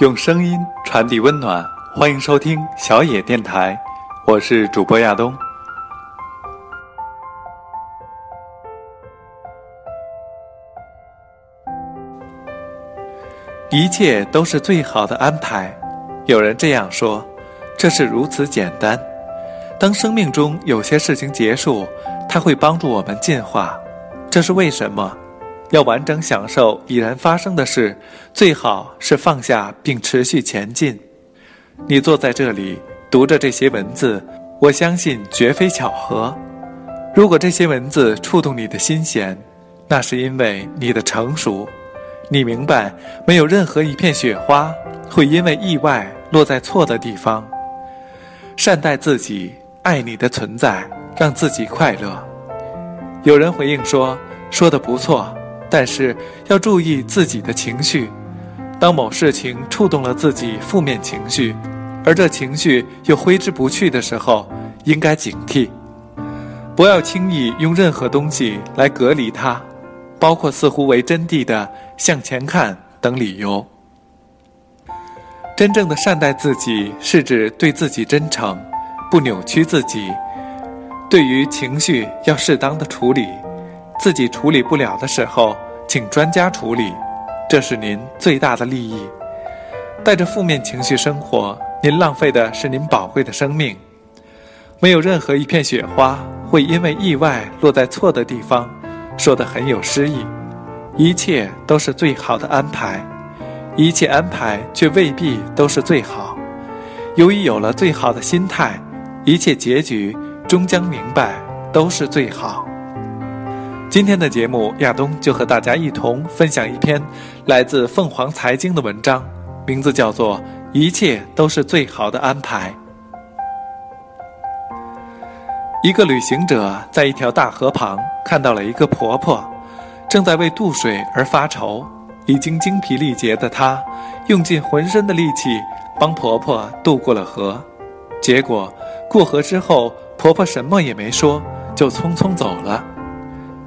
用声音传递温暖，欢迎收听小野电台，我是主播亚东。一切都是最好的安排。有人这样说，这是如此简单。当生命中有些事情结束，它会帮助我们进化。这是为什么？要完整享受已然发生的事，最好是放下并持续前进。你坐在这里读着这些文字，我相信绝非巧合。如果这些文字触动你的心弦，那是因为你的成熟。你明白，没有任何一片雪花会因为意外落在错的地方。善待自己，爱你的存在，让自己快乐。有人回应说：“说的不错。”但是要注意自己的情绪，当某事情触动了自己负面情绪，而这情绪又挥之不去的时候，应该警惕，不要轻易用任何东西来隔离它，包括似乎为真谛的向前看等理由。真正的善待自己，是指对自己真诚，不扭曲自己。对于情绪，要适当的处理。自己处理不了的时候，请专家处理，这是您最大的利益。带着负面情绪生活，您浪费的是您宝贵的生命。没有任何一片雪花会因为意外落在错的地方，说的很有诗意。一切都是最好的安排，一切安排却未必都是最好。由于有了最好的心态，一切结局终将明白都是最好。今天的节目，亚东就和大家一同分享一篇来自凤凰财经的文章，名字叫做《一切都是最好的安排》。一个旅行者在一条大河旁看到了一个婆婆，正在为渡水而发愁。已经精疲力竭的她，用尽浑身的力气帮婆婆渡过了河。结果过河之后，婆婆什么也没说，就匆匆走了。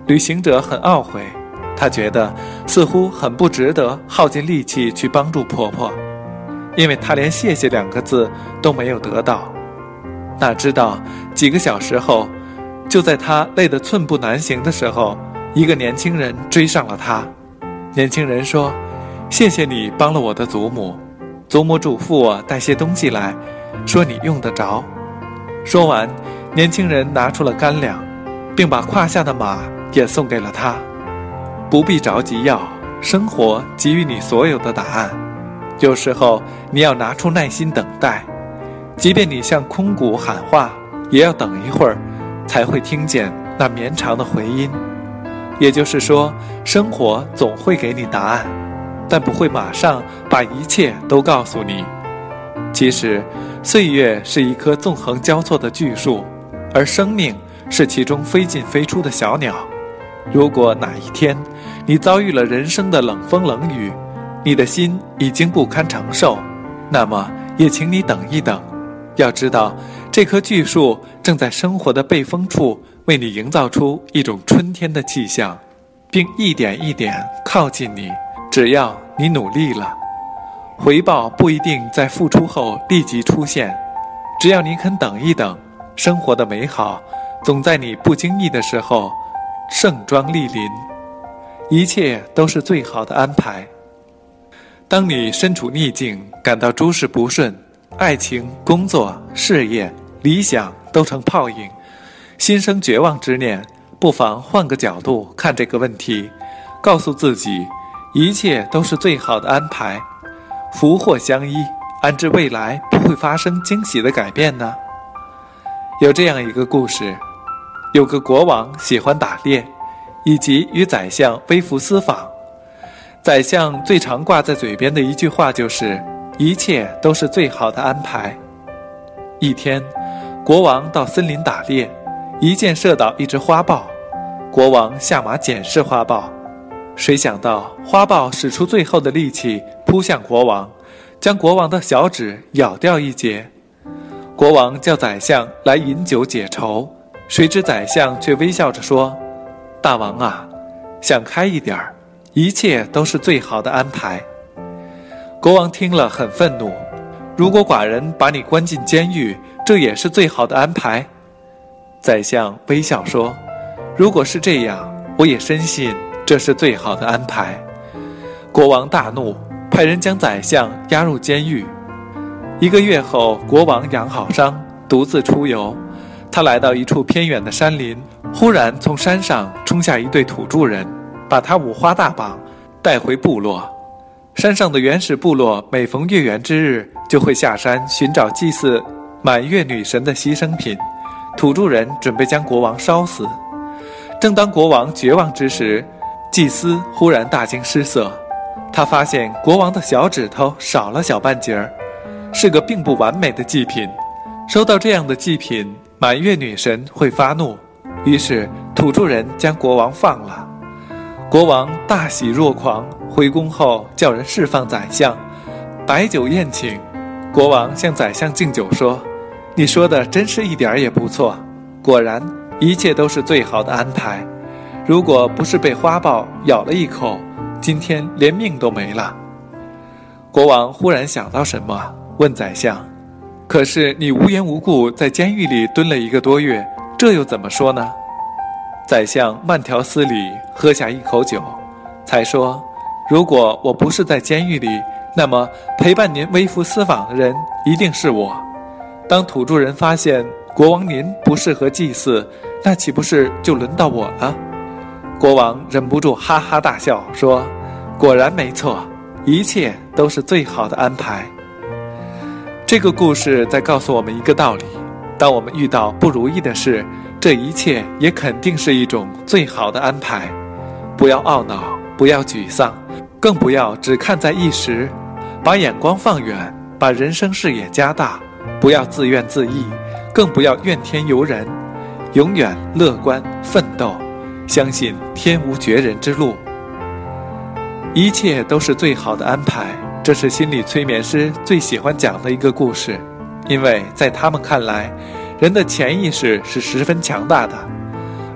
旅行者很懊悔，他觉得似乎很不值得耗尽力气去帮助婆婆，因为他连“谢谢”两个字都没有得到。哪知道几个小时后，就在他累得寸步难行的时候，一个年轻人追上了他。年轻人说：“谢谢你帮了我的祖母，祖母嘱咐我带些东西来，说你用得着。”说完，年轻人拿出了干粮，并把胯下的马。也送给了他，不必着急要，生活给予你所有的答案。有时候你要拿出耐心等待，即便你向空谷喊话，也要等一会儿，才会听见那绵长的回音。也就是说，生活总会给你答案，但不会马上把一切都告诉你。其实，岁月是一棵纵横交错的巨树，而生命是其中飞进飞出的小鸟。如果哪一天，你遭遇了人生的冷风冷雨，你的心已经不堪承受，那么也请你等一等。要知道，这棵巨树正在生活的背风处为你营造出一种春天的气象，并一点一点靠近你。只要你努力了，回报不一定在付出后立即出现。只要你肯等一等，生活的美好总在你不经意的时候。盛装莅临，一切都是最好的安排。当你身处逆境，感到诸事不顺，爱情、工作、事业、理想都成泡影，心生绝望之念，不妨换个角度看这个问题，告诉自己，一切都是最好的安排，福祸相依，安知未来不会发生惊喜的改变呢？有这样一个故事。有个国王喜欢打猎，以及与宰相微服私访。宰相最常挂在嘴边的一句话就是：“一切都是最好的安排。”一天，国王到森林打猎，一箭射倒一只花豹。国王下马检视花豹，谁想到花豹使出最后的力气扑向国王，将国王的小指咬掉一截。国王叫宰相来饮酒解愁。谁知宰相却微笑着说：“大王啊，想开一点儿，一切都是最好的安排。”国王听了很愤怒。如果寡人把你关进监狱，这也是最好的安排。宰相微笑说：“如果是这样，我也深信这是最好的安排。”国王大怒，派人将宰相押入监狱。一个月后，国王养好伤，独自出游。他来到一处偏远的山林，忽然从山上冲下一队土著人，把他五花大绑，带回部落。山上的原始部落每逢月圆之日，就会下山寻找祭祀满月女神的牺牲品。土著人准备将国王烧死。正当国王绝望之时，祭司忽然大惊失色。他发现国王的小指头少了小半截儿，是个并不完美的祭品。收到这样的祭品，满月女神会发怒。于是土著人将国王放了。国王大喜若狂。回宫后，叫人释放宰相，摆酒宴请。国王向宰相敬酒说：“你说的真是一点儿也不错，果然一切都是最好的安排。如果不是被花豹咬了一口，今天连命都没了。”国王忽然想到什么，问宰相：“可是你无缘无故在监狱里蹲了一个多月，这又怎么说呢？”宰相慢条斯理喝下一口酒，才说。如果我不是在监狱里，那么陪伴您微服私访的人一定是我。当土著人发现国王您不适合祭祀，那岂不是就轮到我了？国王忍不住哈哈大笑，说：“果然没错，一切都是最好的安排。”这个故事在告诉我们一个道理：当我们遇到不如意的事，这一切也肯定是一种最好的安排。不要懊恼，不要沮丧。更不要只看在一时，把眼光放远，把人生视野加大，不要自怨自艾，更不要怨天尤人，永远乐观奋斗，相信天无绝人之路，一切都是最好的安排。这是心理催眠师最喜欢讲的一个故事，因为在他们看来，人的潜意识是十分强大的，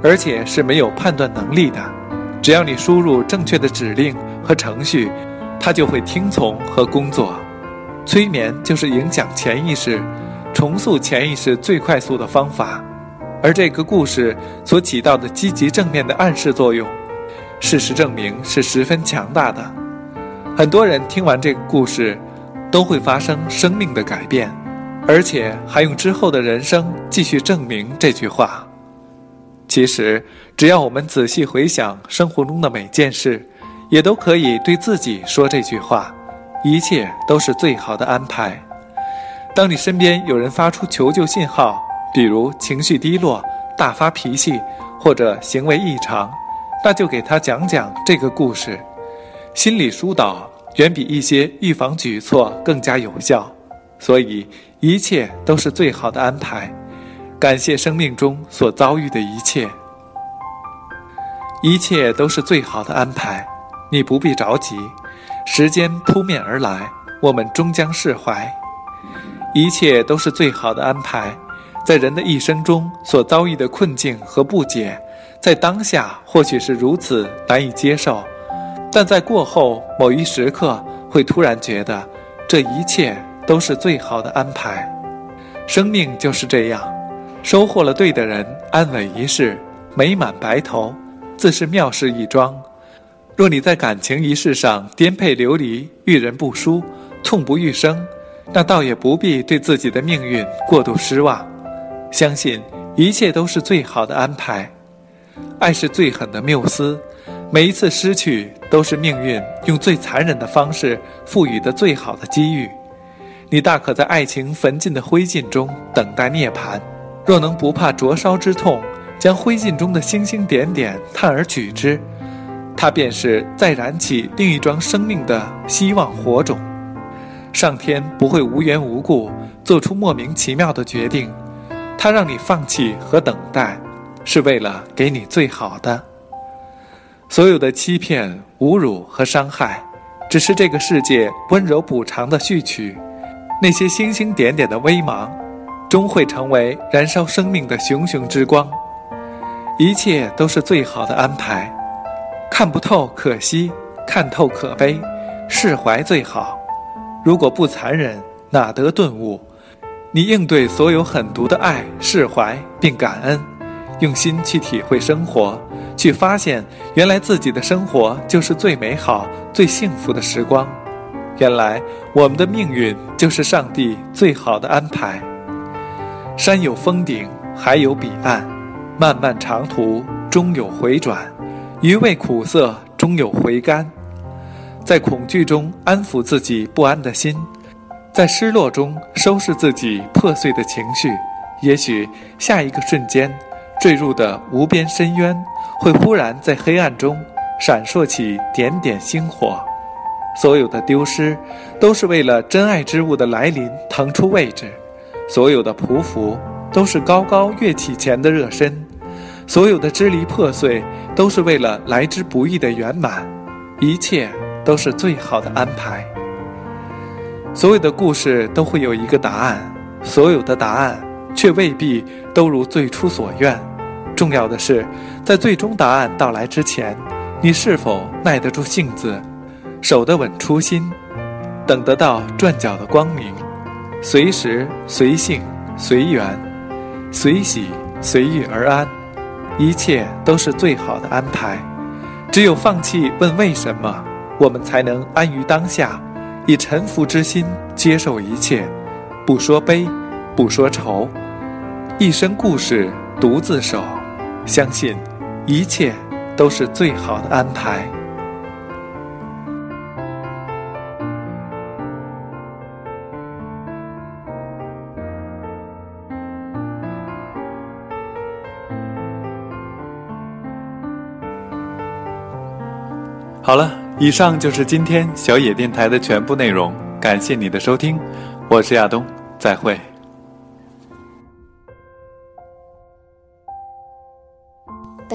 而且是没有判断能力的，只要你输入正确的指令。和程序，它就会听从和工作。催眠就是影响潜意识、重塑潜意识最快速的方法。而这个故事所起到的积极正面的暗示作用，事实证明是十分强大的。很多人听完这个故事，都会发生生命的改变，而且还用之后的人生继续证明这句话。其实，只要我们仔细回想生活中的每件事。也都可以对自己说这句话：一切都是最好的安排。当你身边有人发出求救信号，比如情绪低落、大发脾气或者行为异常，那就给他讲讲这个故事。心理疏导远比一些预防举措更加有效，所以一切都是最好的安排。感谢生命中所遭遇的一切，一切都是最好的安排。你不必着急，时间扑面而来，我们终将释怀。一切都是最好的安排，在人的一生中所遭遇的困境和不解，在当下或许是如此难以接受，但在过后某一时刻，会突然觉得这一切都是最好的安排。生命就是这样，收获了对的人，安稳一世，美满白头，自是妙事一桩。若你在感情一事上颠沛流离、遇人不淑、痛不欲生，那倒也不必对自己的命运过度失望。相信一切都是最好的安排。爱是最狠的缪斯，每一次失去都是命运用最残忍的方式赋予的最好的机遇。你大可在爱情焚尽的灰烬中等待涅槃。若能不怕灼烧之痛，将灰烬中的星星点点探而取之。它便是再燃起另一桩生命的希望火种。上天不会无缘无故做出莫名其妙的决定，它让你放弃和等待，是为了给你最好的。所有的欺骗、侮辱和伤害，只是这个世界温柔补偿的序曲。那些星星点点的微芒，终会成为燃烧生命的熊熊之光。一切都是最好的安排。看不透可惜，看透可悲，释怀最好。如果不残忍，哪得顿悟？你应对所有狠毒的爱，释怀并感恩，用心去体会生活，去发现原来自己的生活就是最美好、最幸福的时光。原来我们的命运就是上帝最好的安排。山有峰顶，海有彼岸，漫漫长途终有回转，余味苦涩终有回甘。在恐惧中安抚自己不安的心，在失落中收拾自己破碎的情绪。也许下一个瞬间，坠入的无边深渊，会忽然在黑暗中闪烁起点点星火。所有的丢失，都是为了真爱之物的来临腾出位置；所有的匍匐，都是高高跃起前的热身；所有的支离破碎，都是为了来之不易的圆满。一切。都是最好的安排。所有的故事都会有一个答案，所有的答案却未必都如最初所愿。重要的是，在最终答案到来之前，你是否耐得住性子，守得稳初心，等得到转角的光明，随时随性随缘，随喜随遇而安，一切都是最好的安排。只有放弃问为什么。我们才能安于当下，以臣服之心接受一切，不说悲，不说愁，一生故事独自守，相信一切都是最好的安排。好了。以上就是今天小野电台的全部内容，感谢你的收听，我是亚东，再会。